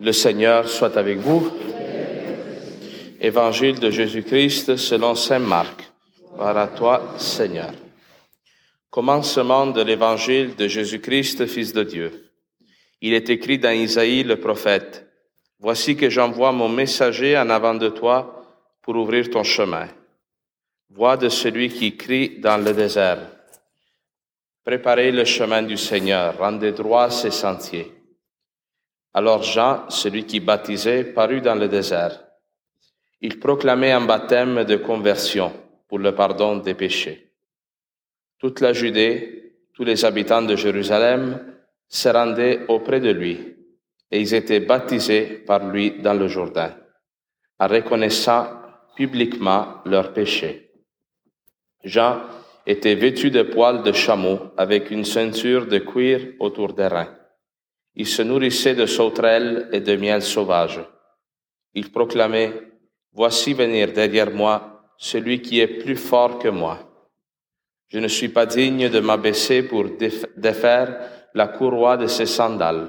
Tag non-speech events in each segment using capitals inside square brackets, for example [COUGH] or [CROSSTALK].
Le Seigneur soit avec vous. Évangile de Jésus-Christ selon Saint Marc. Par à toi, Seigneur. Commencement de l'Évangile de Jésus-Christ, Fils de Dieu. Il est écrit dans Isaïe le prophète, Voici que j'envoie mon messager en avant de toi pour ouvrir ton chemin. Voix de celui qui crie dans le désert. Préparez le chemin du Seigneur, rendez droit ses sentiers. Alors Jean, celui qui baptisait, parut dans le désert. Il proclamait un baptême de conversion pour le pardon des péchés. Toute la Judée, tous les habitants de Jérusalem se rendaient auprès de lui et ils étaient baptisés par lui dans le Jourdain, en reconnaissant publiquement leurs péchés. Jean était vêtu de poils de chameau avec une ceinture de cuir autour des reins. Il se nourrissait de sauterelles et de miel sauvage. Il proclamait, Voici venir derrière moi celui qui est plus fort que moi. Je ne suis pas digne de m'abaisser pour défaire la courroie de ses sandales.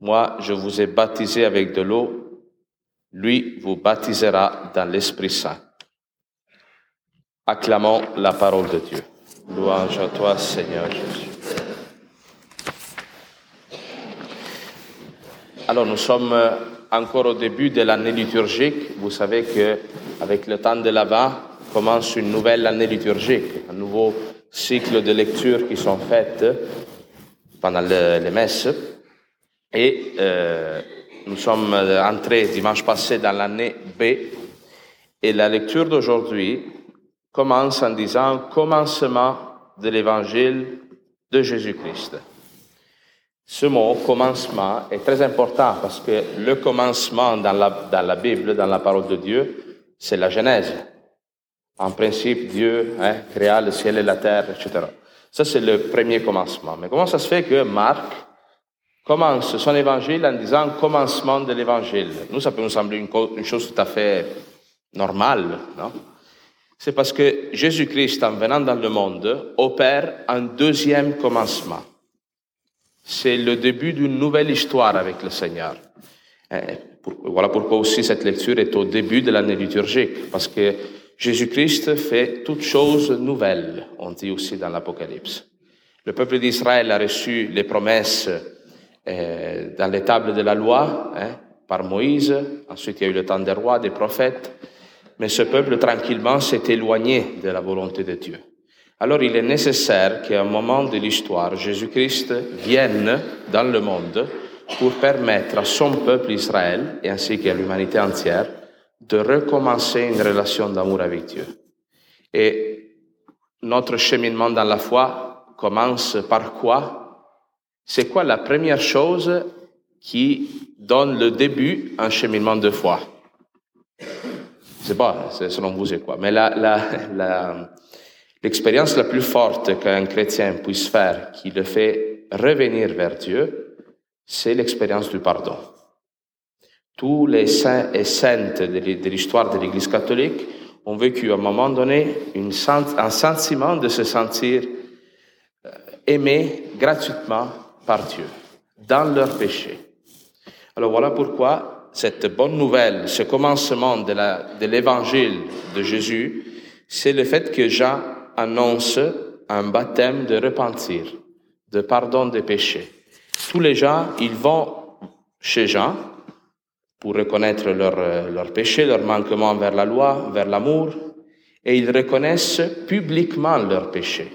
Moi, je vous ai baptisé avec de l'eau, lui vous baptisera dans l'Esprit Saint. Acclamons la parole de Dieu. Louange à toi, Seigneur Jésus. Alors, nous sommes euh, encore au début de l'année liturgique. Vous savez que avec le temps de l'Avent commence une nouvelle année liturgique, un nouveau cycle de lectures qui sont faites pendant les messes. Et euh, nous sommes entrés dimanche passé dans l'année B. Et la lecture d'aujourd'hui commence en disant commencement de l'évangile de Jésus-Christ. Ce mot commencement est très important parce que le commencement dans la, dans la Bible, dans la parole de Dieu, c'est la Genèse. En principe, Dieu hein, créa le ciel et la terre, etc. Ça, c'est le premier commencement. Mais comment ça se fait que Marc commence son évangile en disant commencement de l'évangile? Nous, ça peut nous sembler une, une chose tout à fait normale, non? C'est parce que Jésus-Christ, en venant dans le monde, opère un deuxième commencement c'est le début d'une nouvelle histoire avec le Seigneur. voilà pourquoi aussi cette lecture est au début de l'année liturgique, parce que Jésus-Christ fait toutes choses nouvelles, on dit aussi dans l'Apocalypse. Le peuple d'Israël a reçu les promesses euh, dans les tables de la loi hein, par Moïse, ensuite il y a eu le temps des rois, des prophètes, mais ce peuple tranquillement s'est éloigné de la volonté de Dieu. Alors il est nécessaire qu'à un moment de l'histoire, Jésus-Christ vienne dans le monde pour permettre à son peuple Israël, et ainsi qu'à l'humanité entière, de recommencer une relation d'amour avec Dieu. Et notre cheminement dans la foi commence par quoi? C'est quoi la première chose qui donne le début à un cheminement de foi? Je sais pas, selon vous c'est quoi, mais la, la L'expérience la plus forte qu'un chrétien puisse faire, qui le fait revenir vers Dieu, c'est l'expérience du pardon. Tous les saints et saintes de l'histoire de l'Église catholique ont vécu à un moment donné un sentiment de se sentir euh, aimé gratuitement par Dieu, dans leur péché. Alors voilà pourquoi cette bonne nouvelle, ce commencement de l'évangile de Jésus, c'est le fait que Jean annonce un baptême de repentir, de pardon des péchés. Tous les gens, ils vont chez Jean pour reconnaître leurs leur péchés, leur manquement vers la loi, vers l'amour, et ils reconnaissent publiquement leurs péchés.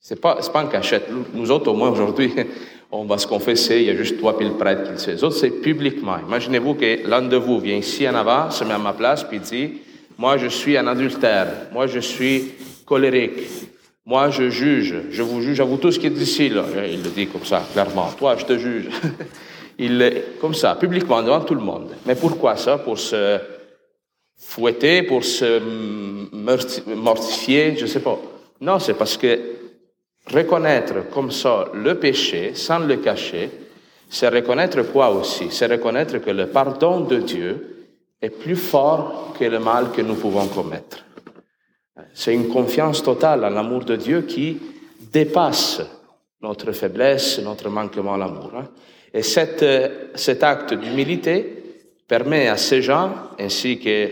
C'est pas, pas en cachette. Nous autres, au moins aujourd'hui, [LAUGHS] on va se confesser, il y a juste toi puis le prêtre qui le sait. Les autres, c'est publiquement. Imaginez-vous que l'un de vous vient ici en avant, se met à ma place, puis dit, moi je suis un adultère, moi je suis colérique. Moi, je juge, je vous juge à vous tous qui êtes ici. Là. Il le dit comme ça, clairement. Toi, je te juge. [LAUGHS] Il, comme ça, publiquement, devant tout le monde. Mais pourquoi ça? Pour se fouetter, pour se mortifier, je ne sais pas. Non, c'est parce que reconnaître comme ça le péché, sans le cacher, c'est reconnaître quoi aussi? C'est reconnaître que le pardon de Dieu est plus fort que le mal que nous pouvons commettre. C'est une confiance totale en l'amour de Dieu qui dépasse notre faiblesse, notre manquement à l'amour. Hein. Et cet acte d'humilité permet à ces gens, ainsi que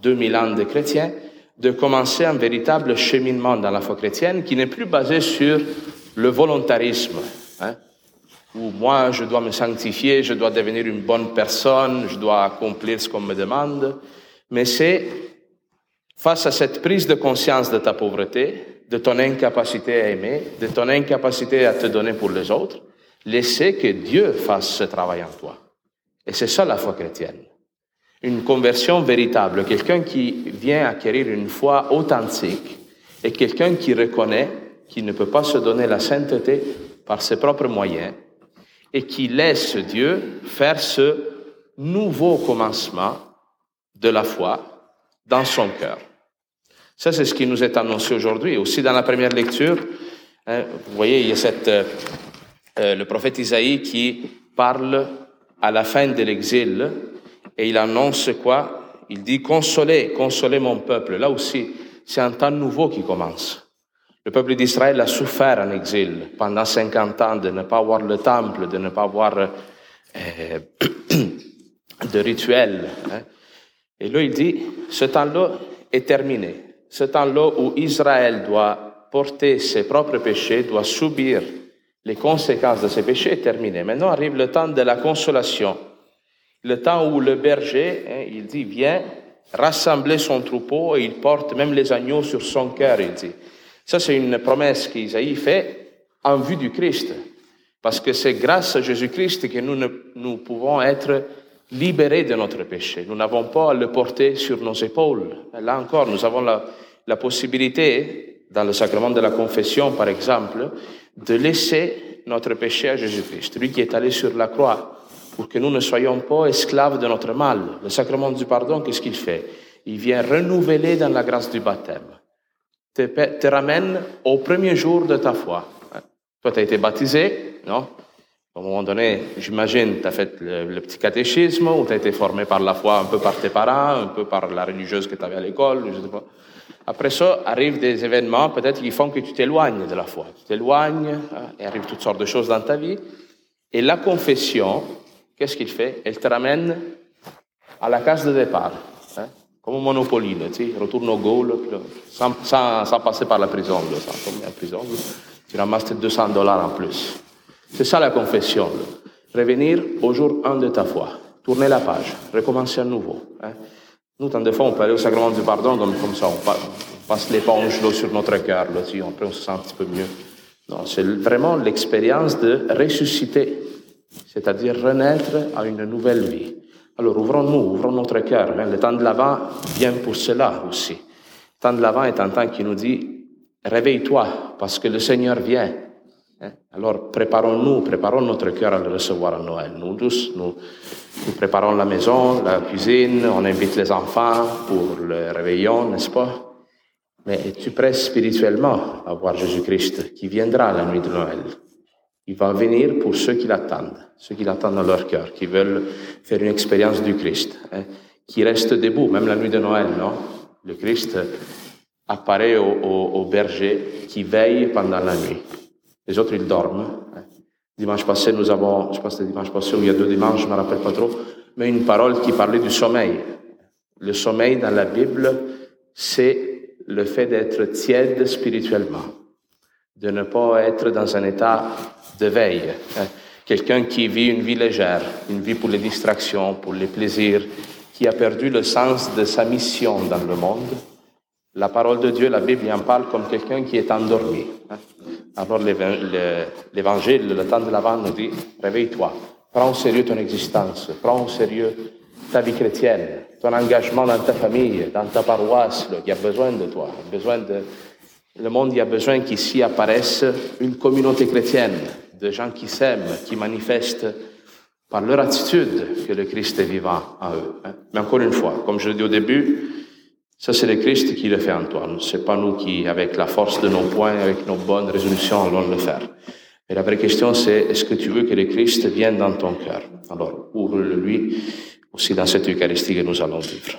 2000 ans de chrétiens, de commencer un véritable cheminement dans la foi chrétienne qui n'est plus basé sur le volontarisme, hein, où moi je dois me sanctifier, je dois devenir une bonne personne, je dois accomplir ce qu'on me demande, mais c'est face à cette prise de conscience de ta pauvreté, de ton incapacité à aimer, de ton incapacité à te donner pour les autres, laisser que Dieu fasse ce travail en toi. Et c'est ça la foi chrétienne. Une conversion véritable, quelqu'un qui vient acquérir une foi authentique et quelqu'un qui reconnaît qu'il ne peut pas se donner la sainteté par ses propres moyens et qui laisse Dieu faire ce nouveau commencement de la foi dans son cœur. Ça, c'est ce qui nous est annoncé aujourd'hui. Aussi, dans la première lecture, hein, vous voyez, il y a cette, euh, euh, le prophète Isaïe qui parle à la fin de l'exil et il annonce quoi? Il dit Consolez, consolez mon peuple. Là aussi, c'est un temps nouveau qui commence. Le peuple d'Israël a souffert en exil pendant 50 ans de ne pas avoir le temple, de ne pas avoir euh, [CLEARS THROAT] de rituel. Hein. Et là, il dit, ce temps-là est terminé. Ce temps-là où Israël doit porter ses propres péchés, doit subir les conséquences de ses péchés est terminé. Maintenant arrive le temps de la consolation. Le temps où le berger, hein, il dit, vient rassembler son troupeau et il porte même les agneaux sur son cœur, il dit. Ça, c'est une promesse qu'Isaïe fait en vue du Christ. Parce que c'est grâce à Jésus-Christ que nous, nous pouvons être libérés de notre péché. Nous n'avons pas à le porter sur nos épaules. Là encore, nous avons la, la possibilité, dans le sacrement de la confession, par exemple, de laisser notre péché à Jésus-Christ, lui qui est allé sur la croix, pour que nous ne soyons pas esclaves de notre mal. Le sacrement du pardon, qu'est-ce qu'il fait? Il vient renouveler dans la grâce du baptême. Te, ramène au premier jour de ta foi. Toi, tu as été baptisé, non À un moment donné, j'imagine, tu as fait le, petit catéchisme, ou tu as été formé par la foi un peu par tes parents, un peu par la religieuse que tu avais à l'école, je sais pas. Après ça, arrivent des événements peut-être qui font que tu t'éloignes de la foi. Tu t'éloignes, hein, et arrivent toutes sortes de choses dans ta vie. Et la confession, qu'est-ce qu'il fait? Elle te ramène à la case de départ. Comme au Monopoly, tu retourne au goal, sans, sans, passer par la prison, sans tomber en prison. Tu ramasses 200 dollars en plus. C'est ça la confession. Revenir au jour 1 de ta foi. Tourner la page, recommencer à nouveau. Hein? Nous, tant de fois, on peut aller au sacrement du pardon comme, comme ça, on passe l'éponge sur notre cœur, là, après on se sent un petit peu mieux. Non, c'est vraiment l'expérience de ressusciter, c'est-à-dire renaître à une nouvelle vie. Alors ouvrons-nous, ouvrons notre cœur. Hein. Le temps de l'avant vient pour cela aussi. Le temps de l'avant est un temps qui nous dit, réveille-toi, parce que le Seigneur vient. Hein. Alors préparons-nous, préparons notre cœur à le recevoir à Noël. Nous tous, nous, préparons la maison, la cuisine, on invite les enfants pour le réveillon, n'est-ce pas? Mais es-tu prêt spirituellement à voir Jésus-Christ qui viendra la nuit de Noël? Il va venir pour ceux qui l'attendent, ceux qui l'attendent dans leur cœur, qui veulent faire une expérience du Christ, hein, qui restent debout, même la nuit de Noël, non? Le Christ apparaît au, berger qui veille pendant la nuit. Les autres, ils dorment. Hein. Dimanche passé, nous avons, je dimanche passé ou il y a deux dimanches, je ne me rappelle pas trop, mais une parole qui parlait du sommeil. Le sommeil dans la Bible, c'est le fait d'être tiède spirituellement, de ne pas être dans un état de veille. Hein. Quelqu'un qui vit une vie légère, une vie pour les distractions, pour les plaisirs, qui a perdu le sens de sa mission dans le monde. La parole de Dieu, la Bible en parle comme quelqu'un qui est endormi. Hein. Alors l'évangile, le temps de l'avant nous dit, réveille-toi, prends au sérieux ton existence, prends au sérieux ta vie chrétienne, ton engagement dans ta famille, dans ta paroisse, il y a besoin de toi, besoin de, le monde, y a besoin qu'ici apparaisse une communauté chrétienne, de gens qui s'aiment, qui manifestent par leur attitude que le Christ est vivant en eux. Hein. Mais encore une fois, comme je l'ai dit au début, ça, c'est le Christ qui le fait en toi. C'est pas nous qui, avec la force de nos points, avec nos bonnes résolutions, allons le faire. Mais la vraie question, c'est est-ce que tu veux que le Christ vienne dans ton cœur? Alors, ouvre-le lui aussi dans cette Eucharistie que nous allons vivre.